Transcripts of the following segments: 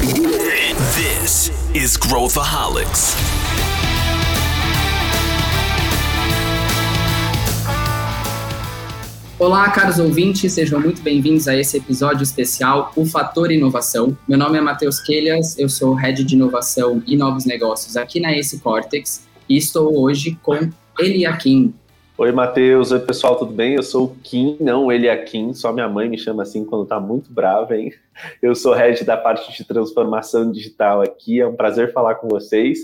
This is Growthaholics. Olá, caros ouvintes, sejam muito bem-vindos a esse episódio especial, O Fator Inovação. Meu nome é Matheus Quelhas, eu sou Head de Inovação e Novos Negócios aqui na Ace Cortex e estou hoje com Eliakim. Oi, Matheus. Oi, pessoal, tudo bem? Eu sou o Kim, não Eliakim, só minha mãe me chama assim quando tá muito brava, hein? Eu sou Head da parte de transformação digital aqui, é um prazer falar com vocês.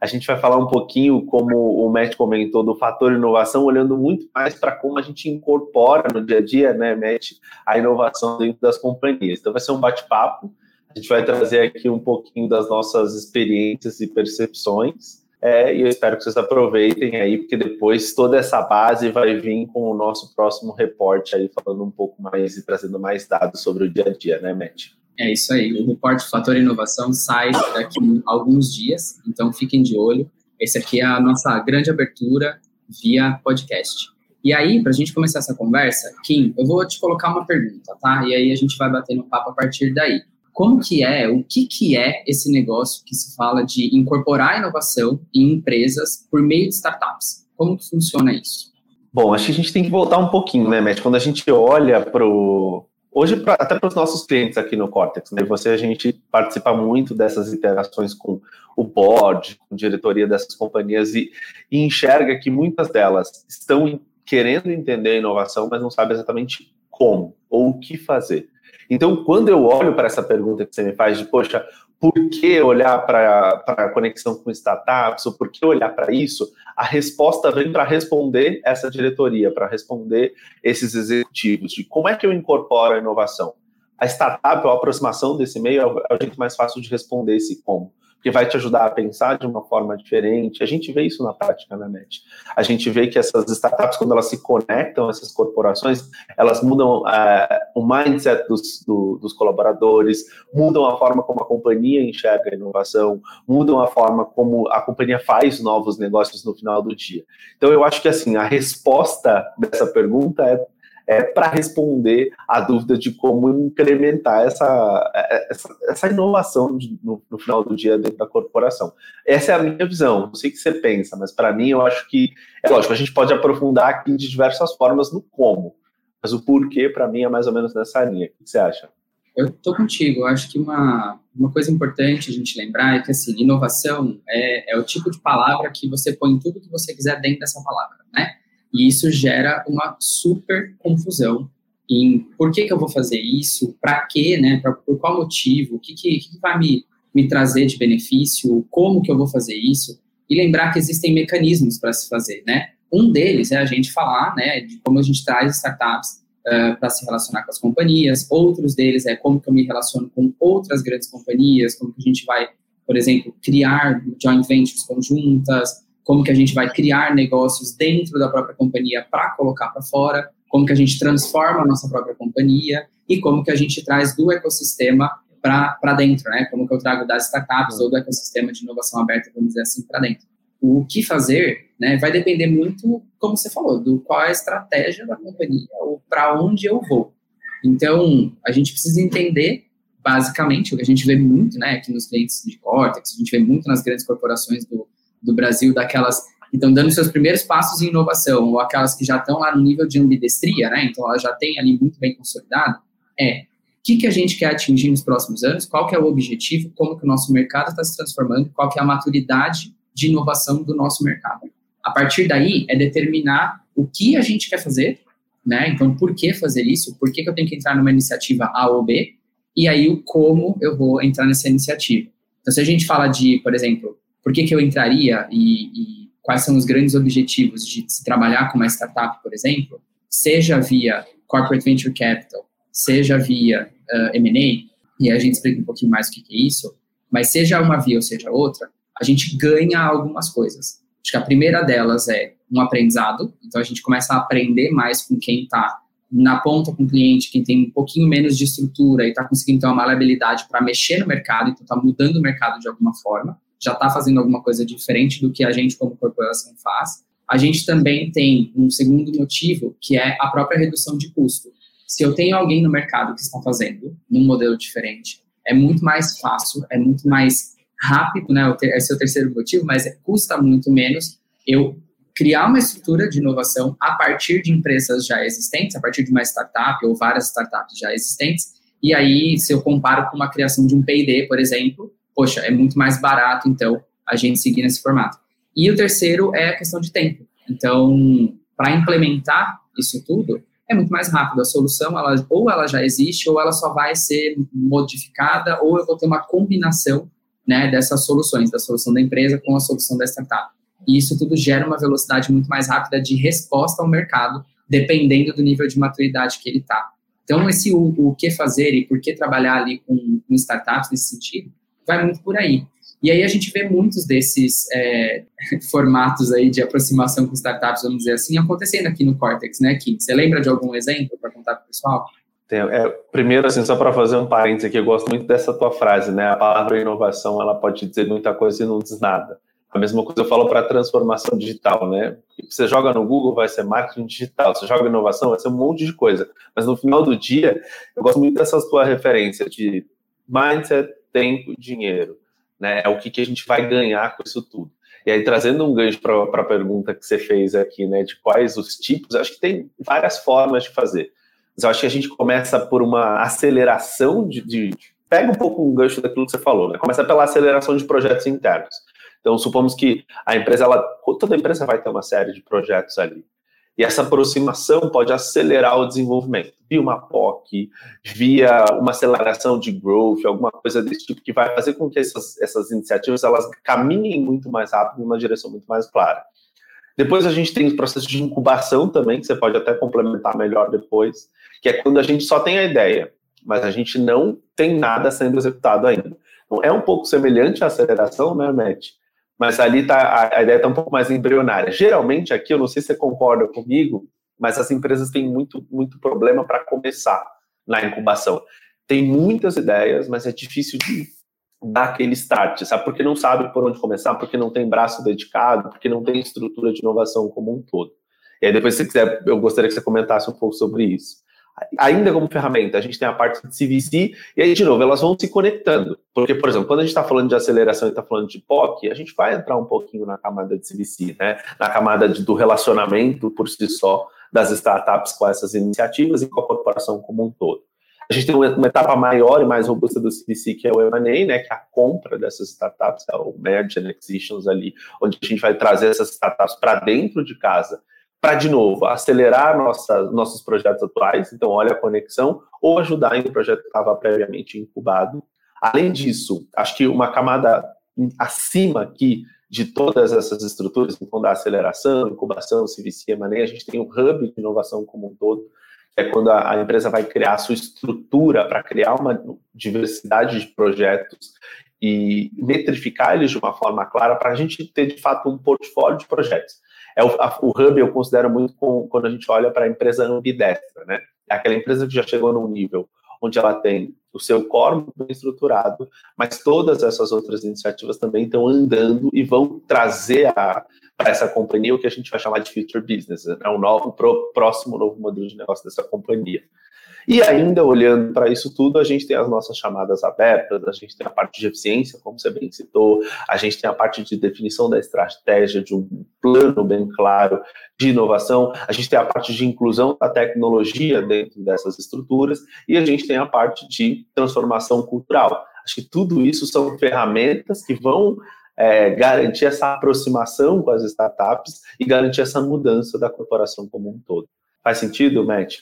A gente vai falar um pouquinho, como o Matt comentou, do fator inovação, olhando muito mais para como a gente incorpora no dia a dia, né, Matt, a inovação dentro das companhias. Então vai ser um bate-papo. A gente vai trazer aqui um pouquinho das nossas experiências e percepções. É, e eu espero que vocês aproveitem aí, porque depois toda essa base vai vir com o nosso próximo reporte aí, falando um pouco mais e trazendo mais dados sobre o dia a dia, né, Matt? É isso aí. O reporte Fator Inovação sai daqui a alguns dias, então fiquem de olho. Esse aqui é a nossa grande abertura via podcast. E aí, para a gente começar essa conversa, Kim, eu vou te colocar uma pergunta, tá? E aí a gente vai batendo papo a partir daí. Como que é, o que que é esse negócio que se fala de incorporar inovação em empresas por meio de startups? Como que funciona isso? Bom, acho que a gente tem que voltar um pouquinho, né, Matt? Quando a gente olha para Hoje, pra, até para os nossos clientes aqui no Cortex, né? Você, a gente participa muito dessas interações com o board, com a diretoria dessas companhias e, e enxerga que muitas delas estão querendo entender a inovação, mas não sabem exatamente como ou o que fazer. Então, quando eu olho para essa pergunta que você me faz de, poxa, por que olhar para a conexão com startups, ou por que olhar para isso, a resposta vem para responder essa diretoria, para responder esses executivos, de como é que eu incorporo a inovação. A startup, a aproximação desse meio, é o jeito mais fácil de responder esse como porque vai te ajudar a pensar de uma forma diferente. A gente vê isso na prática, né, Net? A gente vê que essas startups, quando elas se conectam, essas corporações, elas mudam uh, o mindset dos, do, dos colaboradores, mudam a forma como a companhia enxerga a inovação, mudam a forma como a companhia faz novos negócios no final do dia. Então, eu acho que, assim, a resposta dessa pergunta é é, para responder a dúvida de como incrementar essa, essa, essa inovação de, no, no, final do dia dentro da corporação. Essa é a minha visão, não sei o que você pensa, mas para mim eu acho que, é lógico, a gente pode aprofundar aqui de diversas formas no como, mas o porquê para mim é mais ou menos nessa linha. O que você acha? Eu estou contigo. Eu acho que uma, uma coisa importante a gente lembrar é que assim, inovação é, é o tipo de palavra que você põe tudo que você quiser dentro dessa palavra, né? E isso gera uma super confusão em por que, que eu vou fazer isso, para quê, né? Pra, por qual motivo, o que, que, que vai me, me trazer de benefício, como que eu vou fazer isso. E lembrar que existem mecanismos para se fazer, né? Um deles é a gente falar, né, de como a gente traz startups uh, para se relacionar com as companhias. Outros deles é como que eu me relaciono com outras grandes companhias, como que a gente vai, por exemplo, criar joint ventures conjuntas, como que a gente vai criar negócios dentro da própria companhia para colocar para fora, como que a gente transforma a nossa própria companhia e como que a gente traz do ecossistema para dentro, né? Como que eu trago das startups ou do ecossistema de inovação aberta, vamos dizer assim, para dentro. O que fazer, né, vai depender muito, como você falou, do qual é a estratégia da companhia ou para onde eu vou. Então, a gente precisa entender basicamente o que a gente vê muito, né, aqui nos clientes de Cortex, a gente vê muito nas grandes corporações do, do Brasil, daquelas que estão dando seus primeiros passos em inovação, ou aquelas que já estão lá no nível de ambidestria, né? Então, ela já tem ali muito bem consolidado, é o que, que a gente quer atingir nos próximos anos, qual que é o objetivo, como que o nosso mercado está se transformando, qual que é a maturidade de inovação do nosso mercado. A partir daí, é determinar o que a gente quer fazer, né? Então, por que fazer isso? Por que, que eu tenho que entrar numa iniciativa A ou B? E aí, o como eu vou entrar nessa iniciativa. Então, se a gente fala de, por exemplo, por que, que eu entraria e, e quais são os grandes objetivos de se trabalhar com uma startup, por exemplo, seja via corporate venture capital, seja via uh, M&A, e a gente explica um pouquinho mais o que, que é isso, mas seja uma via ou seja outra, a gente ganha algumas coisas. Acho que a primeira delas é um aprendizado, então a gente começa a aprender mais com quem está na ponta com o cliente, quem tem um pouquinho menos de estrutura e está conseguindo ter uma maleabilidade para mexer no mercado, então está mudando o mercado de alguma forma já está fazendo alguma coisa diferente do que a gente como corporação faz. A gente também tem um segundo motivo, que é a própria redução de custo. Se eu tenho alguém no mercado que está fazendo num modelo diferente, é muito mais fácil, é muito mais rápido, né? Esse é o terceiro motivo, mas é, custa muito menos eu criar uma estrutura de inovação a partir de empresas já existentes, a partir de uma startup ou várias startups já existentes. E aí, se eu comparo com uma criação de um P&D, por exemplo, poxa, é muito mais barato, então, a gente seguir nesse formato. E o terceiro é a questão de tempo. Então, para implementar isso tudo, é muito mais rápido. A solução, ela, ou ela já existe, ou ela só vai ser modificada, ou eu vou ter uma combinação né, dessas soluções, da solução da empresa com a solução da startup. E isso tudo gera uma velocidade muito mais rápida de resposta ao mercado, dependendo do nível de maturidade que ele está. Então, esse o, o, que fazer e por que trabalhar ali com, com startups nesse sentido, vai muito por aí. E aí a gente vê muitos desses é, formatos aí de aproximação com startups, vamos dizer assim, acontecendo aqui no Cortex, né, Kim? Você lembra de algum exemplo para contar para o pessoal? É, primeiro, assim, só para fazer um parênteses aqui, eu gosto muito dessa tua frase, né? A palavra inovação, ela pode dizer muita coisa e não diz nada. A mesma coisa eu falo para transformação digital, né? Você joga no Google, vai ser marketing digital. Você joga inovação, vai ser um monte de coisa. Mas no final do dia, eu gosto muito dessas tua referência de mindset, tempo, dinheiro. Né? É o que, que a gente vai ganhar com isso tudo. E aí, trazendo um gancho para a pergunta que você fez aqui, né, de quais os tipos, acho que tem várias formas de fazer. Mas eu acho que a gente começa por uma aceleração de, de pega um pouco um gancho daquilo que você falou, né? Começa pela aceleração de projetos internos. Então, supomos que a empresa, ela, toda empresa vai ter uma série de projetos ali. E essa aproximação pode acelerar o desenvolvimento, via uma POC, via uma aceleração de growth, alguma coisa desse tipo, que vai fazer com que essas, essas iniciativas elas caminhem muito mais rápido, numa direção muito mais clara. Depois a gente tem os processos de incubação também, que você pode até complementar melhor depois, que é quando a gente só tem a ideia, mas a gente não tem nada sendo executado ainda. Então, é um pouco semelhante à aceleração, né, Matt? Mas ali tá, a, ideia está um pouco mais embrionária. Geralmente, aqui, eu não sei se você concorda comigo, mas as empresas têm muito, muito problema para começar na incubação. Tem muitas ideias, mas é difícil de dar aquele start, sabe? Porque não sabe por onde começar, porque não tem braço dedicado, porque não tem estrutura de inovação como um todo. E aí, depois, se quiser, eu gostaria que você comentasse um pouco sobre isso. Ainda como ferramenta, a gente tem a parte de CVC, e aí, de novo, elas vão se conectando. Porque, por exemplo, quando a gente está falando de aceleração e está falando de POC, a gente vai entrar um pouquinho na camada de CVC, né? na camada de, do relacionamento por si só das startups com essas iniciativas e com a corporação como um todo. A gente tem uma, etapa maior e mais robusta do CVC, que é o M&A, né, que é a compra dessas startups, é o Merge and Acquisitions ali, onde a gente vai trazer essas startups para dentro de casa, para, de novo, acelerar nossa, nossos projetos atuais, então olha a conexão, ou ajudar em um projeto que estava previamente incubado. Além disso, acho que uma camada acima aqui de todas essas estruturas, então da aceleração, incubação, CVC, M&A, a gente tem o hub de inovação como um todo, é quando a empresa vai criar a sua estrutura para criar uma diversidade de projetos e metrificar eles de uma forma clara para a gente ter, de fato, um portfólio de projetos. É o, a, o Hub eu considero muito com, quando a gente olha para a empresa ambidestra, né? É aquela empresa que já chegou num nível onde ela tem o seu core bem estruturado, mas todas essas outras iniciativas também estão andando e vão trazer para essa companhia o que a gente vai chamar de future business, é né? um novo, próximo novo modelo de negócio dessa companhia. E ainda olhando para isso tudo, a gente tem as nossas chamadas abertas, a gente tem a parte de eficiência, como você bem citou, a gente tem a parte de definição da estratégia, de um plano bem claro de inovação, a gente tem a parte de inclusão da tecnologia dentro dessas estruturas e a gente tem a parte de transformação cultural. Acho que tudo isso são ferramentas que vão é, garantir essa aproximação com as startups e garantir essa mudança da corporação como um todo. Faz sentido, Matt?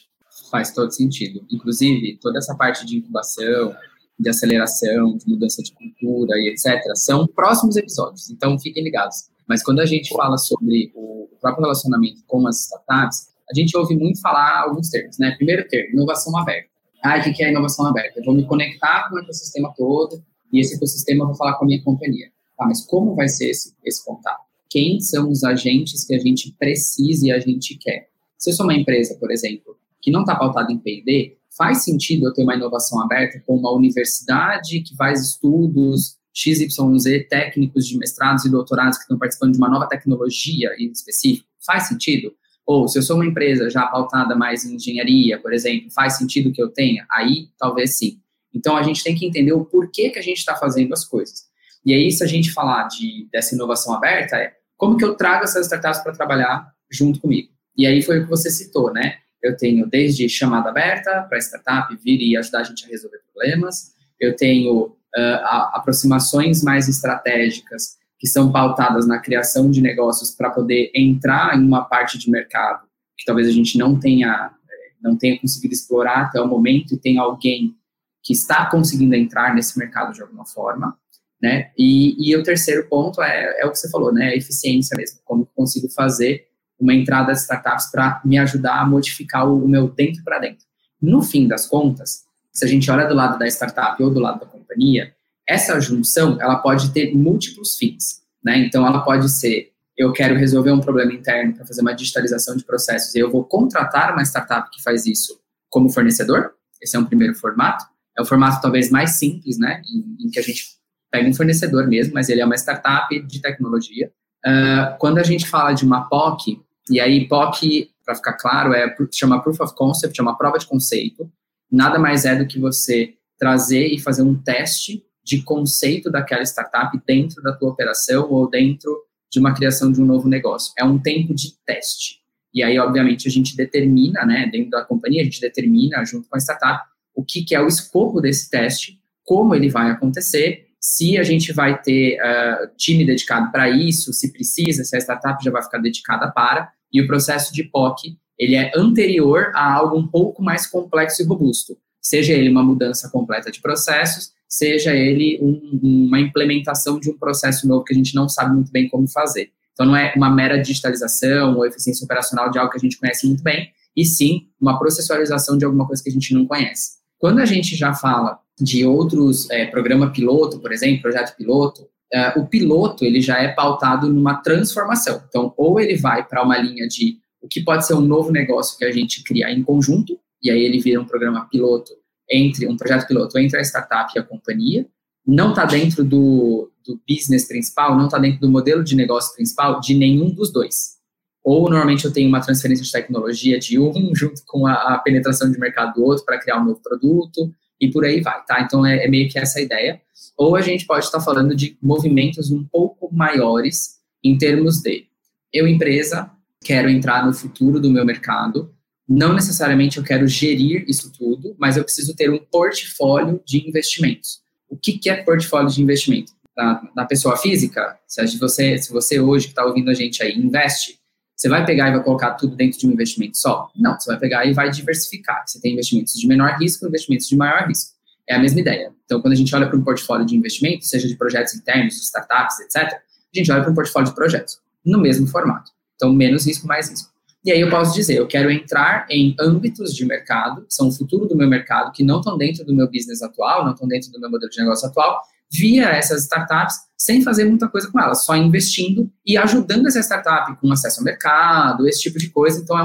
Faz todo sentido. Inclusive, toda essa parte de incubação, de aceleração, de mudança de cultura e etc., são próximos episódios, então fiquem ligados. Mas quando a gente fala sobre o próprio relacionamento com as startups, a gente ouve muito falar alguns termos, né? Primeiro termo, inovação aberta. Ah, o que é inovação aberta? Eu vou me conectar com o ecossistema todo e esse ecossistema eu vou falar com a minha companhia. Tá, mas como vai ser esse, esse contato? Quem são os agentes que a gente precisa e a gente quer? Se eu sou uma empresa, por exemplo, que não está pautada em P&D, faz sentido eu ter uma inovação aberta com uma universidade que faz estudos XYZ técnicos de mestrados e doutorados que estão participando de uma nova tecnologia em específico? Faz sentido? Ou se eu sou uma empresa já pautada mais em engenharia, por exemplo, faz sentido que eu tenha? Aí, talvez sim. Então, a gente tem que entender o porquê que a gente está fazendo as coisas. E aí, se a gente falar de, dessa inovação aberta, é como que eu trago essas startups para trabalhar junto comigo? E aí foi o que você citou, né? Eu tenho desde chamada aberta para startup vir e ajudar a gente a resolver problemas, eu tenho uh, aproximações mais estratégicas que são pautadas na criação de negócios para poder entrar em uma parte de mercado que talvez a gente não tenha eh, não tenha conseguido explorar até o momento e tem alguém que está conseguindo entrar nesse mercado de alguma forma, né? E, e o terceiro ponto é, é o que você falou, né? A eficiência mesmo, como consigo fazer uma entrada de startups para me ajudar a modificar o, meu dentro para dentro. No fim das contas, se a gente olha do lado da startup ou do lado da companhia, essa junção ela pode ter múltiplos fins, né? Então ela pode ser eu quero resolver um problema interno para fazer uma digitalização de processos e eu vou contratar uma startup que faz isso como fornecedor. Esse é um primeiro formato. É o formato talvez mais simples, né? Em, em que a gente pega um fornecedor mesmo, mas ele é uma startup de tecnologia. Uh, quando a gente fala de uma POC, e aí POC, para ficar claro, é chama Proof of Concept, é uma prova de conceito. Nada mais é do que você trazer e fazer um teste de conceito daquela startup dentro da tua operação ou dentro de uma criação de um novo negócio. É um tempo de teste. E aí, obviamente, a gente determina, né, dentro da companhia, a gente determina, junto com a startup, o que, que é o escopo desse teste, como ele vai acontecer, se a gente vai ter uh, time dedicado para isso, se precisa, se a startup já vai ficar dedicada para, e o processo de POC, ele é anterior a algo um pouco mais complexo e robusto, seja ele uma mudança completa de processos, seja ele um, uma implementação de um processo novo que a gente não sabe muito bem como fazer. Então, não é uma mera digitalização ou eficiência operacional de algo que a gente conhece muito bem, e sim uma processualização de alguma coisa que a gente não conhece. Quando a gente já fala de outros, é, programa piloto, por exemplo, projeto piloto, é, o piloto ele já é pautado numa transformação. Então, ou ele vai para uma linha de o que pode ser um novo negócio que a gente cria em conjunto, e aí ele vira um programa piloto entre um projeto piloto entre a startup e a companhia, não está dentro do, do business principal, não está dentro do modelo de negócio principal de nenhum dos dois. Ou normalmente eu tenho uma transferência de tecnologia de um junto com a, a penetração de mercado do outro para criar um novo produto e por aí vai, tá? Então é, é meio que essa ideia. Ou a gente pode estar falando de movimentos um pouco maiores em termos de eu empresa quero entrar no futuro do meu mercado não necessariamente eu quero gerir isso tudo, mas eu preciso ter um portfólio de investimentos. O que, que é portfólio de investimento? Na, na pessoa física, se você, se você hoje que está ouvindo a gente aí investe, você vai pegar e vai colocar tudo dentro de um investimento só? Não, você vai pegar e vai diversificar. Você tem investimentos de menor risco, investimentos de maior risco. É a mesma ideia. Então, quando a gente olha para um portfólio de investimento, seja de projetos internos, startups, etc., a gente olha para um portfólio de projetos, no mesmo formato. Então, menos risco, mais risco. E aí eu posso dizer, eu quero entrar em âmbitos de mercado, que são o futuro do meu mercado, que não estão dentro do meu business atual, não estão dentro do meu modelo de negócio atual, via essas startups, sem fazer muita coisa com elas, só investindo e ajudando essa startup com acesso ao mercado, esse tipo de coisa. Então é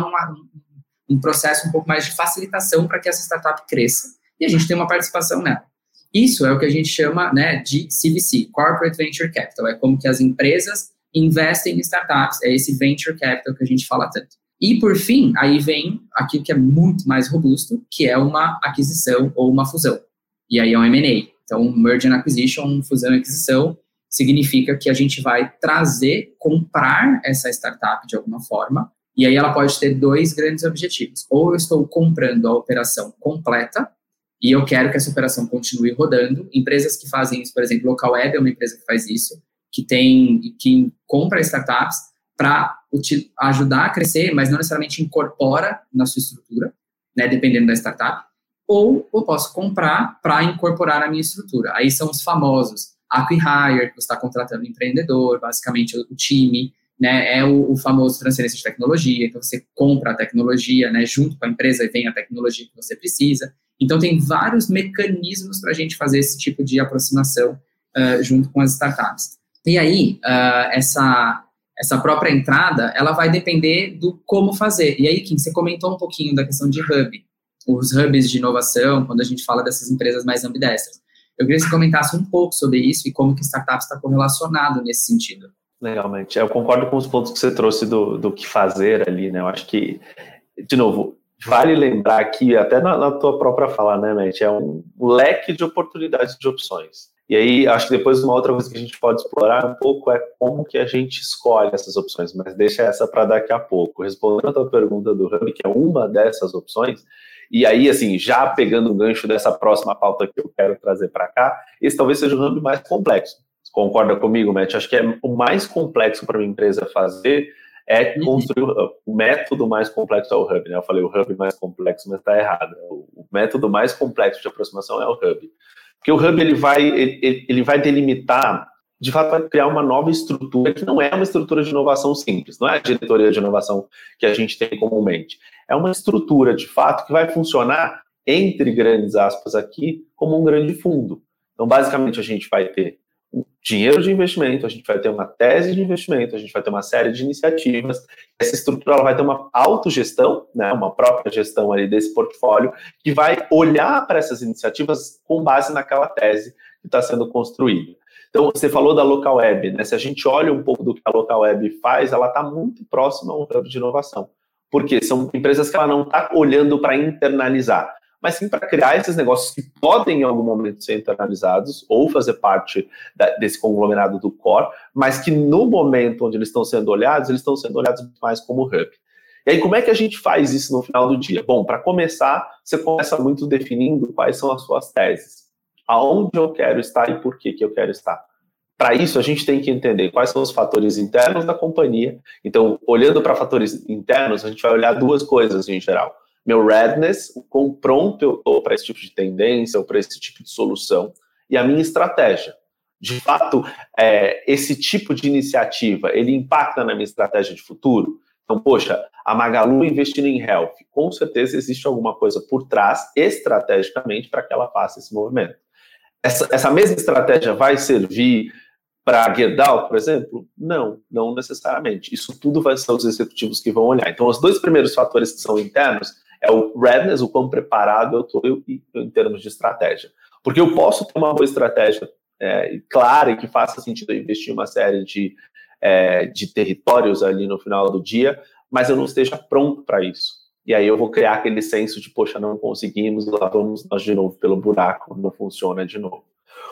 um processo um pouco mais de facilitação para que essa startup cresça e a gente tem uma participação nela. Isso é o que a gente chama né, de CVC, Corporate Venture Capital. É como que as empresas investem em startups, é esse venture capital que a gente fala tanto. E, por fim, aí vem aquilo que é muito mais robusto, que é uma aquisição ou uma fusão. E aí é um M&A. Então, Merger and Acquisition, fusão e aquisição, significa que a gente vai trazer, comprar essa startup de alguma forma, e aí ela pode ter dois grandes objetivos. Ou eu estou comprando a operação completa, e eu quero que essa operação continue rodando. Empresas que fazem isso, por exemplo, Local Web é uma empresa que faz isso, que tem, que compra startups para ajudar a crescer, mas não necessariamente incorpora na sua estrutura, né, dependendo da startup, ou eu posso comprar para incorporar na minha estrutura. Aí são os famosos acquihire, que você está contratando um empreendedor, basicamente o, time, né, é o, o, famoso transferência de tecnologia, então você compra a tecnologia, né, junto com a empresa e vem a tecnologia que você precisa. Então tem vários mecanismos para a gente fazer esse tipo de aproximação uh, junto com as startups. E aí, uh, essa essa própria entrada, ela vai depender do como fazer. E aí, Kim, você comentou um pouquinho da questão de hub, os hubs de inovação, quando a gente fala dessas empresas mais ambidestras. Eu queria que você comentasse um pouco sobre isso e como que startups está correlacionado nesse sentido. Legalmente. Eu concordo com os pontos que você trouxe do, do que fazer ali, né? Eu acho que, de novo, vale lembrar aqui, até na, na tua própria fala, né, Matt, é um leque de oportunidades de opções. E aí, acho que depois uma outra coisa que a gente pode explorar um pouco é como que a gente escolhe essas opções, mas deixa essa para daqui a pouco. Respondendo a tua pergunta do Hub, que é uma dessas opções, e aí, assim, já pegando o gancho dessa próxima pauta que eu quero trazer para cá, esse talvez seja o Hub mais complexo. Concorda comigo, Matt? Acho que é o mais complexo para uma empresa fazer é uhum. construir o método mais complexo é o hub, né? Eu falei o hub mais complexo, mas está errado. O método mais complexo de aproximação é o hub. Porque o hub ele vai, ele, ele vai delimitar, de fato, vai criar uma nova estrutura que não é uma estrutura de inovação simples, não é a diretoria de inovação que a gente tem comumente. É uma estrutura, de fato, que vai funcionar, entre grandes aspas aqui, como um grande fundo. Então, basicamente, a gente vai ter dinheiro de investimento, a gente vai ter uma tese de investimento, a gente vai ter uma série de iniciativas. Essa estrutura ela vai ter uma autogestão, né, uma própria gestão ali desse portfólio, que vai olhar para essas iniciativas com base naquela tese que está sendo construída. Então, você falou da local web, né? Se a gente olha um pouco do que a local web faz, ela está muito próxima a um de inovação. Porque são empresas que ela não está olhando para internalizar mas sim para criar esses negócios que podem em algum momento ser internalizados ou fazer parte da, desse conglomerado do core, mas que no momento onde eles estão sendo olhados, eles estão sendo olhados mais como hub. E aí, como é que a gente faz isso no final do dia? Bom, para começar, você começa muito definindo quais são as suas teses. Aonde eu quero estar e por que, que eu quero estar. Para isso, a gente tem que entender quais são os fatores internos da companhia. Então, olhando para fatores internos, a gente vai olhar duas coisas em geral meu readiness, o quão pronto eu estou para esse tipo de tendência ou para esse tipo de solução, e a minha estratégia. De fato, é, esse tipo de iniciativa, ele impacta na minha estratégia de futuro? Então, poxa, a Magalu investindo em health, com certeza existe alguma coisa por trás, estrategicamente, para que ela faça esse movimento. Essa, essa mesma estratégia vai servir para Gerdau, por exemplo? Não, não necessariamente. Isso tudo vai ser os executivos que vão olhar. Então, os dois primeiros fatores que são internos é o readiness, o quão preparado eu estou em termos de estratégia. Porque eu posso ter uma boa estratégia é, clara e que faça sentido investir uma série de, é, de territórios ali no final do dia, mas eu não esteja pronto para isso. E aí eu vou criar aquele senso de, poxa, não conseguimos, lá vamos nós de novo pelo buraco, não funciona de novo.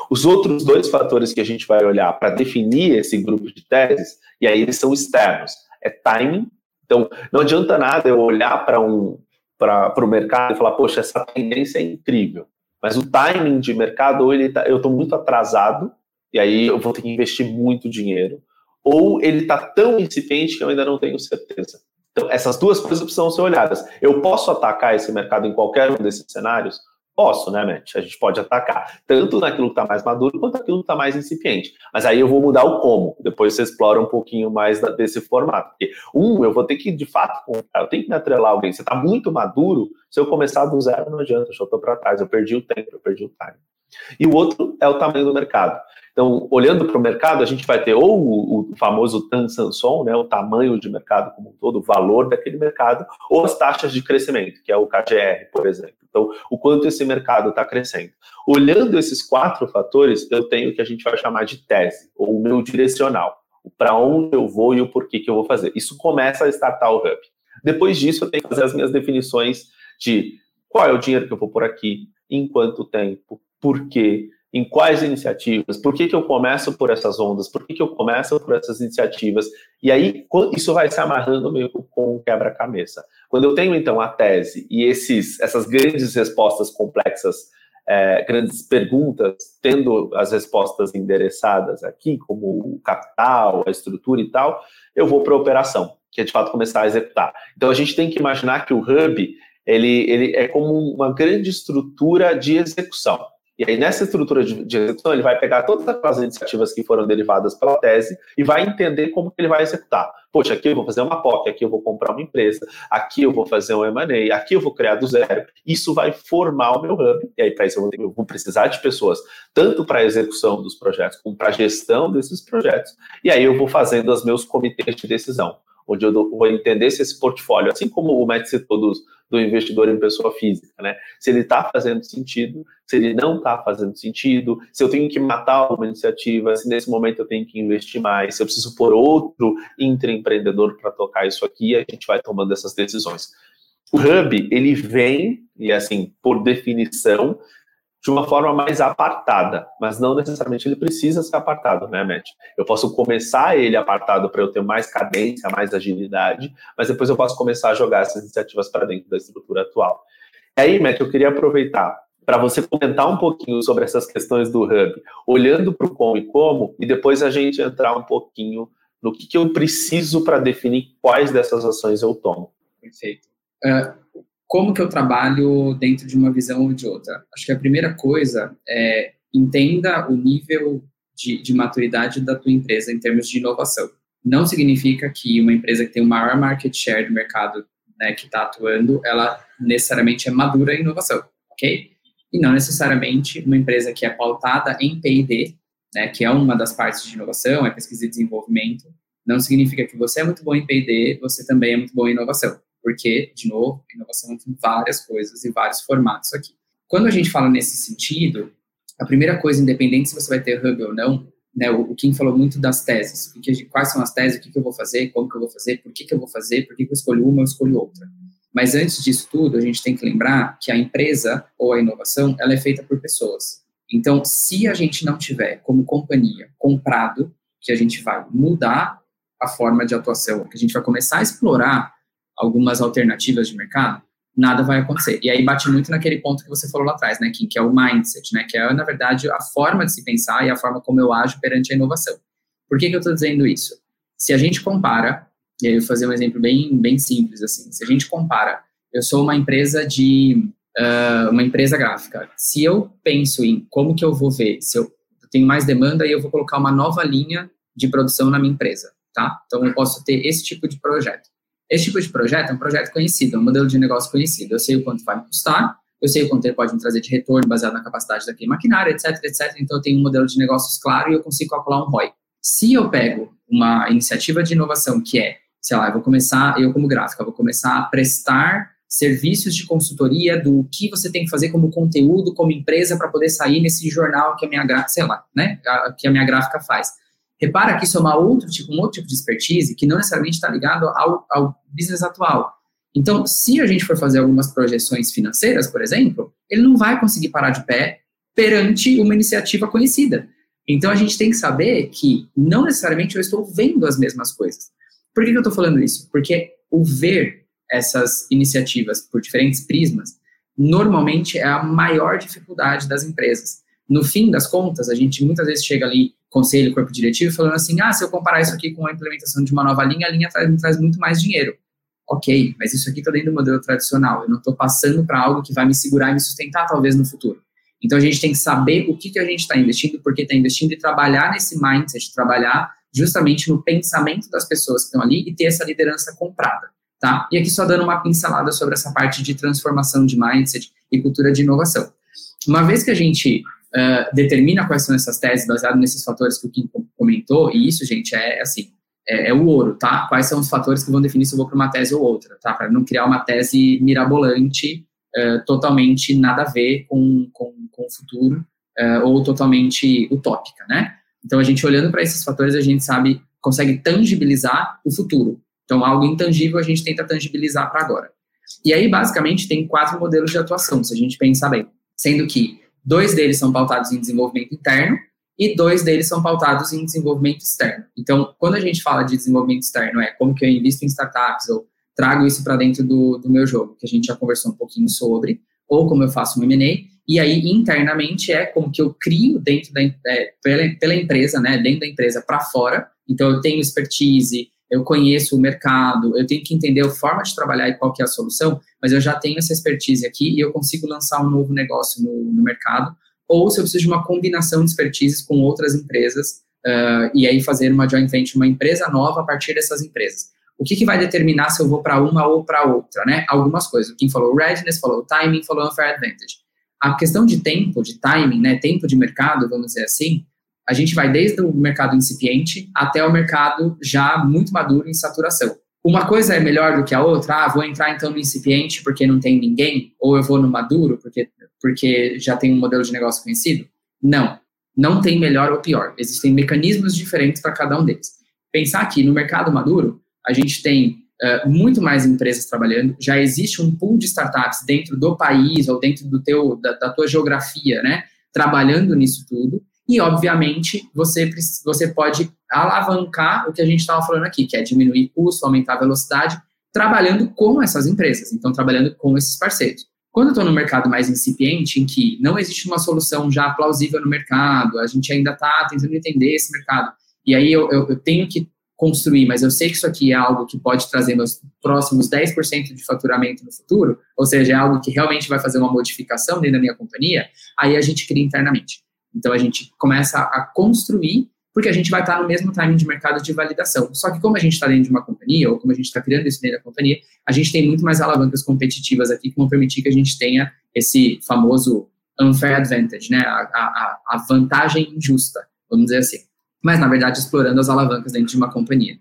Os outros dois fatores que a gente vai olhar para definir esse grupo de teses, e aí eles são externos, é timing. Então, não adianta nada eu olhar para um, para o mercado e falar, poxa, essa tendência é incrível. Mas o timing de mercado, ou ele tá, eu estou muito atrasado, e aí eu vou ter que investir muito dinheiro, ou ele está tão incipiente que eu ainda não tenho certeza. Então, essas duas coisas precisam ser olhadas. Eu posso atacar esse mercado em qualquer um desses cenários? Posso, né, Matt? A gente pode atacar tanto naquilo que está mais maduro quanto naquilo que está mais incipiente. Mas aí eu vou mudar o como. Depois você explora um pouquinho mais desse formato. Porque, um, eu vou ter que, de fato, eu tenho que me atrelar alguém. Você está muito maduro, se eu começar do zero, não adianta, eu estou para trás, eu perdi o tempo, eu perdi o time. E o outro é o tamanho do mercado. Então, olhando para o mercado, a gente vai ter ou o, o famoso TAN Sanson, né, o tamanho de mercado como um todo, o valor daquele mercado, ou as taxas de crescimento, que é o KGR, por exemplo. Então, o quanto esse mercado está crescendo. Olhando esses quatro fatores, eu tenho o que a gente vai chamar de tese, ou o meu direcional. Para onde eu vou e o porquê que eu vou fazer. Isso começa a startar o hub. Depois disso, eu tenho que fazer as minhas definições de qual é o dinheiro que eu vou por aqui, em quanto tempo, por quê, em quais iniciativas, por que, que eu começo por essas ondas, por que, que eu começo por essas iniciativas, e aí isso vai se amarrando meio com um quebra-cabeça. Quando eu tenho, então, a tese e esses, essas grandes respostas complexas, é, grandes perguntas, tendo as respostas endereçadas aqui, como o capital, a estrutura e tal, eu vou para a operação, que é de fato começar a executar. Então a gente tem que imaginar que o hub ele, ele é como uma grande estrutura de execução. E aí, nessa estrutura de, de, execução, ele vai pegar todas aquelas iniciativas que foram derivadas pela tese e vai entender como que ele vai executar. Poxa, aqui eu vou fazer uma POC, aqui eu vou comprar uma empresa, aqui eu vou fazer um M&A, aqui eu vou criar do zero. Isso vai formar o meu hub. E aí, para isso, eu vou, ter, eu vou precisar de pessoas, tanto para a execução dos projetos, como para a gestão desses projetos. E aí, eu vou fazendo os meus comitês de decisão onde eu vou entender se esse portfólio, assim como o citou do, do investidor em pessoa física, né? Se ele está fazendo sentido, se ele não está fazendo sentido, se eu tenho que matar uma iniciativa, se nesse momento eu tenho que investir mais, se eu preciso pôr outro intraempreendedor para tocar isso aqui, a gente vai tomando essas decisões. O hub, ele vem, e assim, por definição, de uma forma mais apartada, mas não necessariamente ele precisa ser apartado, né, Matt? Eu posso começar ele apartado para eu ter mais cadência, mais agilidade, mas depois eu posso começar a jogar essas iniciativas para dentro da estrutura atual. E aí, Matt, eu queria aproveitar para você comentar um pouquinho sobre essas questões do hub, olhando para o como e como, e depois a gente entrar um pouquinho no que, que eu preciso para definir quais dessas ações eu tomo. Perfeito. Uh, como que eu trabalho dentro de uma visão ou de outra? Acho que a primeira coisa é entenda o nível de, de maturidade da tua empresa em termos de inovação. Não significa que uma empresa que tem o maior market share do mercado né, que está atuando, ela necessariamente é madura em inovação, ok? e não necessariamente uma empresa que é pautada em P&D, né, que é uma das partes de inovação, é pesquisa e desenvolvimento, não significa que você é muito bom em P&D, você também é muito bom em inovação, porque, de novo, inovação tem várias coisas e vários formatos aqui. Quando a gente fala nesse sentido, a primeira coisa, independente se você vai ter hub ou não, né, o, Kim falou muito das teses, que, quais são as teses, o que, que, eu vou fazer, como que eu vou fazer, por que, que eu vou fazer, por que, que eu escolho uma ou escolho outra. Mas antes disso tudo, a gente tem que lembrar que a empresa ou a inovação, ela é feita por pessoas. Então, se a gente não tiver como companhia comprado, que a gente vai mudar a forma de atuação, que a gente vai começar a explorar algumas alternativas de mercado, nada vai acontecer. E aí bate muito naquele ponto que você falou lá atrás, né, Kim, que é o mindset, né, que é, na verdade, a forma de se pensar e a forma como eu ajo perante a inovação. Por que, que eu estou dizendo isso? Se a gente compara e aí eu vou fazer um exemplo bem, bem simples, assim. Se a gente compara, eu sou uma empresa de... Uh, uma empresa gráfica. Se eu penso em como que eu vou ver, se eu tenho mais demanda, aí eu vou colocar uma nova linha de produção na minha empresa, tá? Então, eu posso ter esse tipo de projeto. Esse tipo de projeto é um projeto conhecido, é um modelo de negócio conhecido. Eu sei o quanto vai me custar, eu sei o quanto ele pode me trazer de retorno baseado na capacidade daquele maquinário, etc, etc. Então, eu tenho um modelo de negócios claro e eu consigo calcular um ROI. Se eu pego uma iniciativa de inovação que é sei lá, eu vou começar, eu como gráfica, vou começar a prestar serviços de consultoria do que você tem que fazer como conteúdo, como empresa, para poder sair nesse jornal que a minha gráfica, sei lá, né, que a minha gráfica faz. Repara que isso é uma outro tipo, um outro tipo de expertise que não necessariamente está ligado ao, ao business atual. Então, se a gente for fazer algumas projeções financeiras, por exemplo, ele não vai conseguir parar de pé perante uma iniciativa conhecida. Então, a gente tem que saber que não necessariamente eu estou vendo as mesmas coisas. Por que, que eu estou falando isso? Porque o ver essas iniciativas por diferentes prismas normalmente é a maior dificuldade das empresas. No fim das contas, a gente muitas vezes chega ali, conselho, corpo diretivo, falando assim: ah, se eu comparar isso aqui com a implementação de uma nova linha, a linha traz, traz muito mais dinheiro. Ok, mas isso aqui está dentro do modelo tradicional. Eu não estou passando para algo que vai me segurar e me sustentar, talvez, no futuro. Então, a gente tem que saber o que, que a gente está investindo, por que está investindo e trabalhar nesse mindset, trabalhar justamente no pensamento das pessoas que estão ali e ter essa liderança comprada, tá? E aqui só dando uma pincelada sobre essa parte de transformação de mindset e cultura de inovação. Uma vez que a gente uh, determina quais são essas teses baseado nesses fatores que o Kim comentou, e isso, gente, é assim, é, é, o ouro, tá? Quais são os fatores que vão definir se eu vou para uma tese ou outra, tá? Para não criar uma tese mirabolante, uh, totalmente nada a ver com, com, com o futuro, uh, ou totalmente utópica, né? Então, a gente olhando para esses fatores, a gente sabe, consegue tangibilizar o futuro. Então, algo intangível a gente tenta tangibilizar para agora. E aí, basicamente, tem quatro modelos de atuação, se a gente pensar bem. Sendo que dois deles são pautados em desenvolvimento interno e dois deles são pautados em desenvolvimento externo. Então, quando a gente fala de desenvolvimento externo, é como que eu invisto em startups ou trago isso para dentro do, do meu jogo, que a gente já conversou um pouquinho sobre, ou como eu faço um M&A, e aí internamente é como que eu crio dentro da é, pela, pela empresa, né, dentro da empresa para fora. Então eu tenho expertise, eu conheço o mercado, eu tenho que entender a forma de trabalhar e qual que é a solução, mas eu já tenho essa expertise aqui e eu consigo lançar um novo negócio no, no mercado. Ou se eu preciso de uma combinação de expertises com outras empresas uh, e aí fazer uma joint venture, uma empresa nova a partir dessas empresas. O que, que vai determinar se eu vou para uma ou para outra, né? Algumas coisas. Quem falou readiness, falou timing, falou unfair advantage. A questão de tempo, de timing, né, tempo de mercado, vamos dizer assim, a gente vai desde o mercado incipiente até o mercado já muito maduro em saturação. Uma coisa é melhor do que a outra, ah, vou entrar então no incipiente porque não tem ninguém, ou eu vou no maduro porque, porque já tem um modelo de negócio conhecido? Não, não tem melhor ou pior. Existem mecanismos diferentes para cada um deles. Pensar que no mercado maduro, a gente tem uh, muito mais empresas trabalhando, já existe um pool de startups dentro do país ou dentro do teu, da, da tua geografia, né, trabalhando nisso tudo, e, obviamente, você, você pode alavancar o que a gente estava falando aqui, que é diminuir custo, aumentar a velocidade, trabalhando com essas empresas, então trabalhando com esses parceiros. Quando eu estou no mercado mais incipiente, em que não existe uma solução já plausível no mercado, a gente ainda está tentando entender esse mercado, e aí eu, eu, eu, tenho que construir, mas eu sei que isso aqui é algo que pode trazer meus próximos 10% de faturamento no futuro, ou seja, é algo que realmente vai fazer uma modificação dentro da minha companhia, aí a gente cria internamente. Então a gente começa a construir, porque a gente vai estar no mesmo timing de mercado de validação. Só que como a gente está dentro de uma companhia, ou como a gente está criando isso dentro da companhia, a gente tem muito mais alavancas competitivas aqui que vão permitir que a gente tenha esse famoso unfair advantage, né? A, a, a vantagem injusta, vamos dizer assim. Mas, na verdade, explorando as alavancas dentro de uma companhia.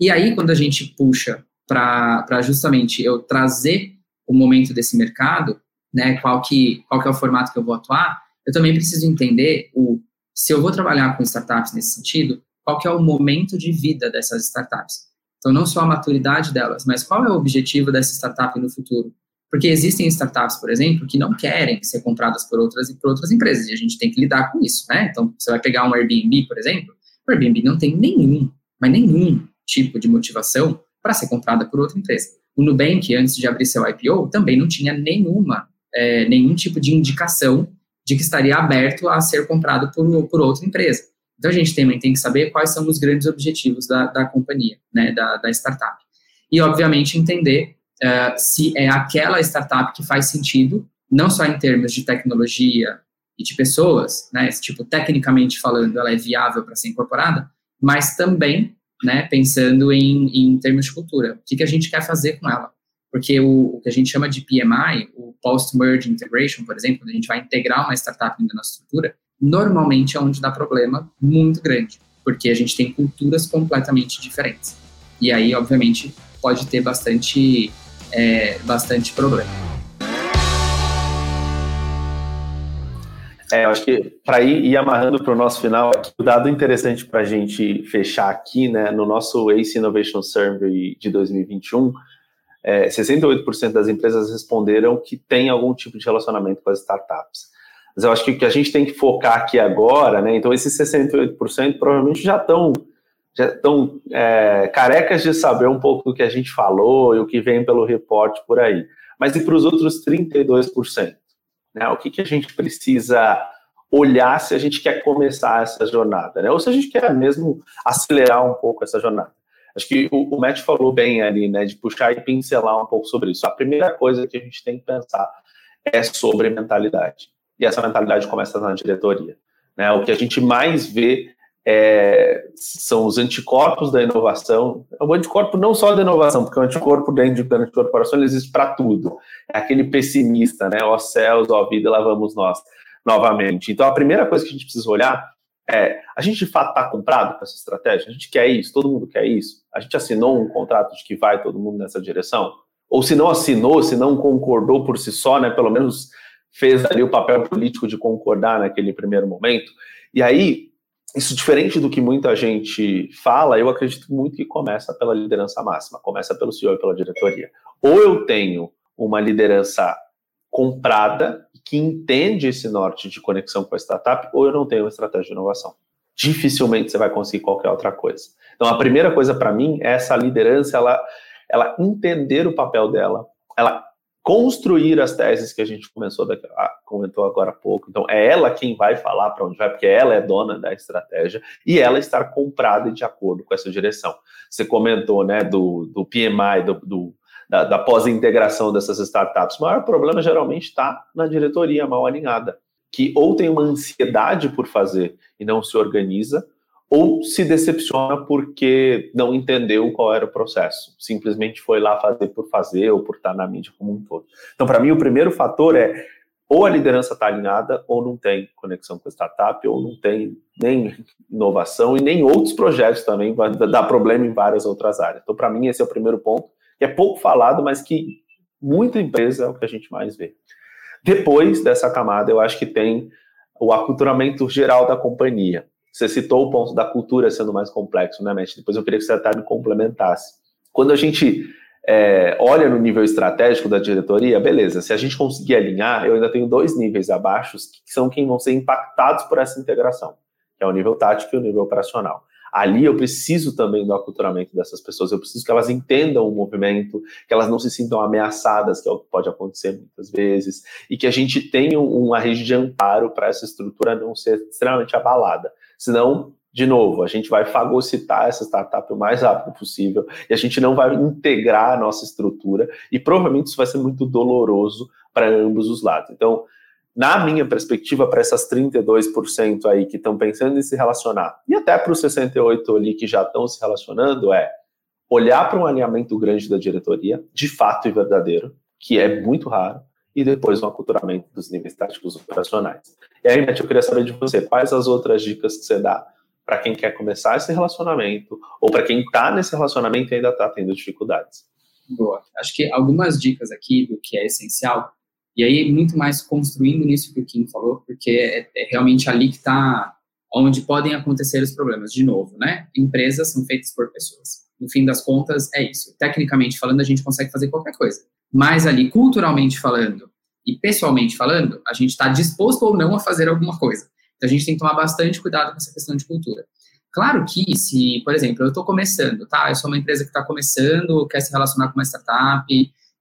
E aí, quando a gente puxa para justamente eu trazer o momento desse mercado, né, qual que, qual que é o formato que eu vou atuar, eu também preciso entender o se eu vou trabalhar com startups nesse sentido, qual que é o momento de vida dessas startups. Então, não só a maturidade delas, mas qual é o objetivo dessa startup no futuro. Porque existem startups, por exemplo, que não querem ser compradas por outras por outras empresas, e a gente tem que lidar com isso, né? Então, você vai pegar um Airbnb, por exemplo, o Airbnb não tem nenhum, mas nenhum tipo de motivação para ser comprada por outra empresa. O Nubank, antes de abrir seu IPO, também não tinha nenhuma, é, nenhum tipo de indicação de que estaria aberto a ser comprado por, por outra empresa. Então, a gente também tem que saber quais são os grandes objetivos da, da companhia, né, da, da startup. E, obviamente, entender uh, se é aquela startup que faz sentido, não só em termos de tecnologia e de pessoas, né, tipo, tecnicamente falando, ela é viável para ser incorporada, mas também, né, pensando em, em termos de cultura. O que, que a gente quer fazer com ela? Porque o, o que a gente chama de PMI, o Post-Merge Integration, por exemplo, quando a gente vai integrar uma startup na nossa estrutura, normalmente é onde dá problema muito grande, porque a gente tem culturas completamente diferentes. E aí, obviamente, pode ter bastante, é, bastante problema. É, eu acho que para ir, ir, amarrando para o nosso final, o dado interessante para a gente fechar aqui, né, no nosso ACE Innovation Survey de 2021, é, 68% das empresas responderam que tem algum tipo de relacionamento com as startups. Mas eu acho que o que a gente tem que focar aqui agora, né? Então, esses 68% provavelmente já estão já estão é, carecas de saber um pouco do que a gente falou e o que vem pelo reporte por aí. Mas e para os outros 32%? Né? O que, que a gente precisa olhar se a gente quer começar essa jornada, né? Ou se a gente quer mesmo acelerar um pouco essa jornada. Acho que o, o Matt falou bem ali, né, de puxar e pincelar um pouco sobre isso. A primeira coisa que a gente tem que pensar é sobre mentalidade. E essa mentalidade começa na diretoria. Né? O que a gente mais vê é, são os anticorpos da inovação. O anticorpo não só da inovação, porque o anticorpo dentro da corporação existe para tudo. É aquele pessimista, né? Ó céus, ó vida, lá vamos nós novamente. Então, a primeira coisa que a gente precisa olhar é, a gente de fato está comprado com essa estratégia? A gente quer isso? Todo mundo quer isso? A gente assinou um contrato de que vai todo mundo nessa direção? Ou se não assinou, se não concordou por si só, né, pelo menos fez ali o papel político de concordar naquele primeiro momento. E aí, isso diferente do que muita gente fala, eu acredito muito que começa pela liderança máxima, começa pelo CEO e pela diretoria. Ou eu tenho uma liderança comprada que entende esse norte de conexão com a startup, ou eu não tenho uma estratégia de inovação. Dificilmente você vai conseguir qualquer outra coisa. Então, a primeira coisa para mim é essa liderança, ela, ela entender o papel dela, ela construir as teses que a gente começou daqui, ah, comentou agora há pouco. Então, é ela quem vai falar para onde vai, porque ela é dona da estratégia e ela estar comprada de acordo com essa direção. Você comentou, né, do, do PMI, do, do da, da pós-integração dessas startups. O maior problema geralmente está na diretoria mal alinhada, que ou tem uma ansiedade por fazer e não se organiza, ou se decepciona porque não entendeu qual era o processo. Simplesmente foi lá fazer por fazer ou por estar na mídia como um todo. Então, para mim, o primeiro fator é ou a liderança está alinhada, ou não tem conexão com a startup, ou não tem nem inovação e nem outros projetos também, vai dar problema em várias outras áreas. Então, para mim, esse é o primeiro ponto que é pouco falado, mas que muita empresa é o que a gente mais vê. Depois dessa camada, eu acho que tem o aculturamento geral da companhia. Você citou o ponto da cultura sendo mais complexo, né, Matt? Depois eu queria que você até me complementasse. Quando a gente é, olha no nível estratégico da diretoria, beleza, se a gente conseguir alinhar, eu ainda tenho dois níveis abaixo, que são quem vão ser impactados por essa integração, que é o nível tático e o nível operacional. Ali eu preciso também do aculturamento dessas pessoas, eu preciso que elas entendam o movimento, que elas não se sintam ameaçadas, que é o que pode acontecer muitas vezes, e que a gente tenha uma rede de amparo para essa estrutura não ser extremamente abalada. Senão, de novo, a gente vai fagocitar essa startup o mais rápido possível e a gente não vai integrar a nossa estrutura e provavelmente isso vai ser muito doloroso para ambos os lados. Então, na minha perspectiva, para essas 32% aí que estão pensando em se relacionar, e até para os 68% ali que já estão se relacionando, é olhar para um alinhamento grande da diretoria, de fato e verdadeiro, que é muito raro, e depois um aculturamento dos níveis táticos operacionais. E aí, Matt, eu queria saber de você, quais as outras dicas que você dá para quem quer começar esse relacionamento, ou para quem está nesse relacionamento e ainda está tendo dificuldades? Boa. Acho que algumas dicas aqui do que é essencial, e aí muito mais construindo nisso que o Kim falou, porque é, é realmente ali que está onde podem acontecer os problemas. De novo, né? Empresas são feitas por pessoas. No fim das contas, é isso. Tecnicamente falando, a gente consegue fazer qualquer coisa. Mas ali, culturalmente falando e pessoalmente falando, a gente está disposto ou não a fazer alguma coisa. Então a gente tem que tomar bastante cuidado com essa questão de cultura. Claro que se, por exemplo, eu estou começando, tá? Eu sou uma empresa que está começando, quer se relacionar com uma startup,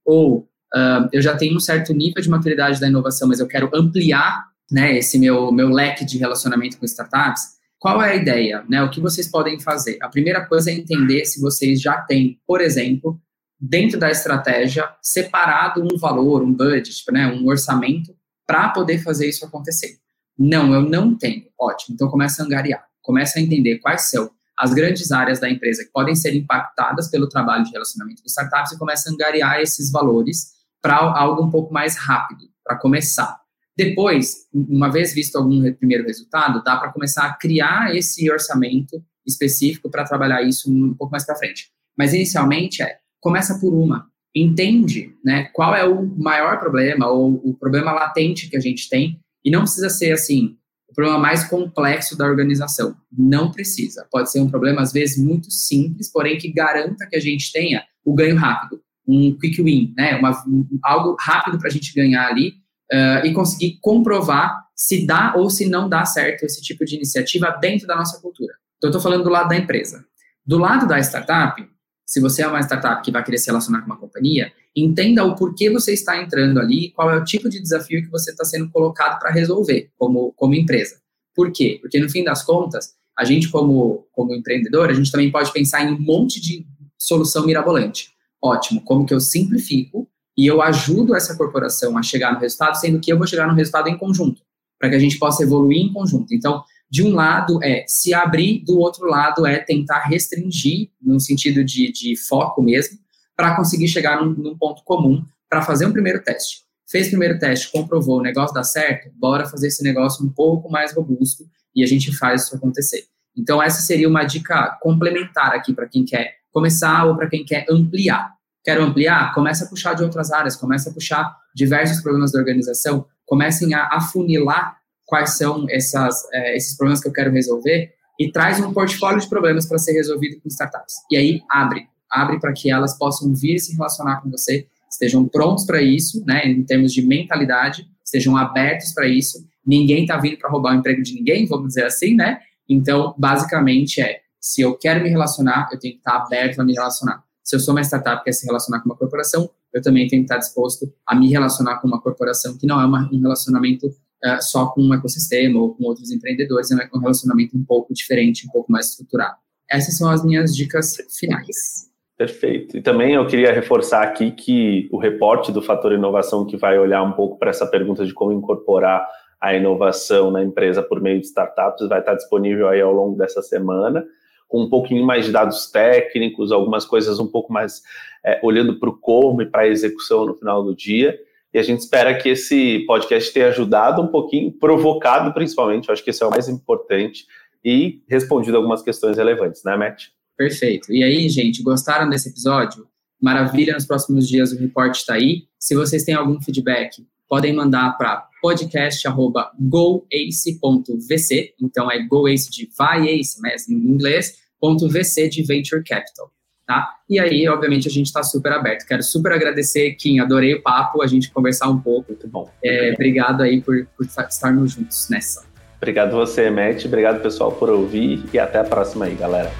ou uh, eu já tenho um certo nível de maturidade da inovação, mas eu quero ampliar, né, esse meu, meu leque de relacionamento com startups. Qual é a ideia, né? O que vocês podem fazer? A primeira coisa é entender se vocês já têm, por exemplo, dentro da estratégia, separado um valor, um budget, né, um orçamento para poder fazer isso acontecer. Não, eu não tenho. Ótimo. Então começa a angariar. Começa a entender quais são as grandes áreas da empresa que podem ser impactadas pelo trabalho de relacionamento com startups e começa a angariar esses valores para algo um pouco mais rápido, para começar. Depois, uma vez visto algum primeiro resultado, dá para começar a criar esse orçamento específico para trabalhar isso um pouco mais para frente. Mas inicialmente é começa por uma, entende, né, qual é o maior problema ou o problema latente que a gente tem e não precisa ser assim, o problema mais complexo da organização. Não precisa. Pode ser um problema, às vezes, muito simples, porém que garanta que a gente tenha o ganho rápido, um quick win, né? Uma, algo rápido para a gente ganhar ali uh, e conseguir comprovar se dá ou se não dá certo esse tipo de iniciativa dentro da nossa cultura. Então, eu estou falando do lado da empresa. Do lado da startup, se você é uma startup que vai querer se relacionar com uma companhia, entenda o porquê você está entrando ali, qual é o tipo de desafio que você está sendo colocado para resolver como, como empresa. Por quê? Porque no fim das contas, a gente como, como empreendedor, a gente também pode pensar em um monte de solução mirabolante. Ótimo, como que eu simplifico e eu ajudo essa corporação a chegar no resultado, sendo que eu vou chegar no resultado em conjunto, para que a gente possa evoluir em conjunto. Então, de um lado é se abrir, do outro lado é tentar restringir, no sentido de, de foco mesmo, para conseguir chegar num, num ponto comum para fazer um primeiro teste. Fez o primeiro teste, comprovou, o negócio dá certo, bora fazer esse negócio um pouco mais robusto e a gente faz isso acontecer. Então, essa seria uma dica complementar aqui para quem quer começar ou para quem quer ampliar. Quero ampliar? Começa a puxar de outras áreas, começa a puxar diversos problemas da organização, comecem a afunilar quais são essas, é, esses problemas que eu quero resolver e traz um portfólio de problemas para ser resolvido com startups. E aí abre, abre para que elas possam vir se relacionar com você, estejam prontos para isso, né, em termos de mentalidade, estejam abertos para isso. Ninguém está vindo para roubar o emprego de ninguém, vamos dizer assim, né? Então, basicamente é, se eu quero me relacionar, eu tenho que estar aberto a me relacionar. Se eu sou uma startup que quer se relacionar com uma corporação, eu também tenho que estar disposto a me relacionar com uma corporação que não é uma, um relacionamento uh, só com um ecossistema ou com outros empreendedores, é um relacionamento um pouco diferente, um pouco mais estruturado. Essas são as minhas dicas finais. Perfeito. E também eu queria reforçar aqui que o reporte do Fator Inovação, que vai olhar um pouco para essa pergunta de como incorporar a inovação na empresa por meio de startups, vai estar disponível aí ao longo dessa semana, com um pouquinho mais de dados técnicos, algumas coisas um pouco mais é, olhando para o como e para a execução no final do dia. E a gente espera que esse podcast tenha ajudado um pouquinho, provocado principalmente, acho que esse é o mais importante, e respondido algumas questões relevantes, né, Matt? Perfeito. E aí, gente, gostaram desse episódio? Maravilha, nos próximos dias o report está aí. Se vocês têm algum feedback, podem mandar para podcast.goace.vc, então é goace de vai ace, mas em inglês, .vc de Venture Capital. tá? E aí, obviamente, a gente está super aberto. Quero super agradecer, Kim, adorei o papo, a gente conversar um pouco. Muito bom. É, obrigado aí por, por estarmos juntos nessa. Obrigado você, Matt. Obrigado, pessoal, por ouvir e até a próxima aí, galera.